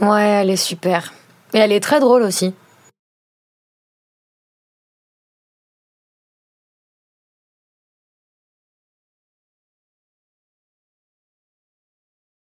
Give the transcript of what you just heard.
Ouais, elle est super. Et elle est très drôle aussi.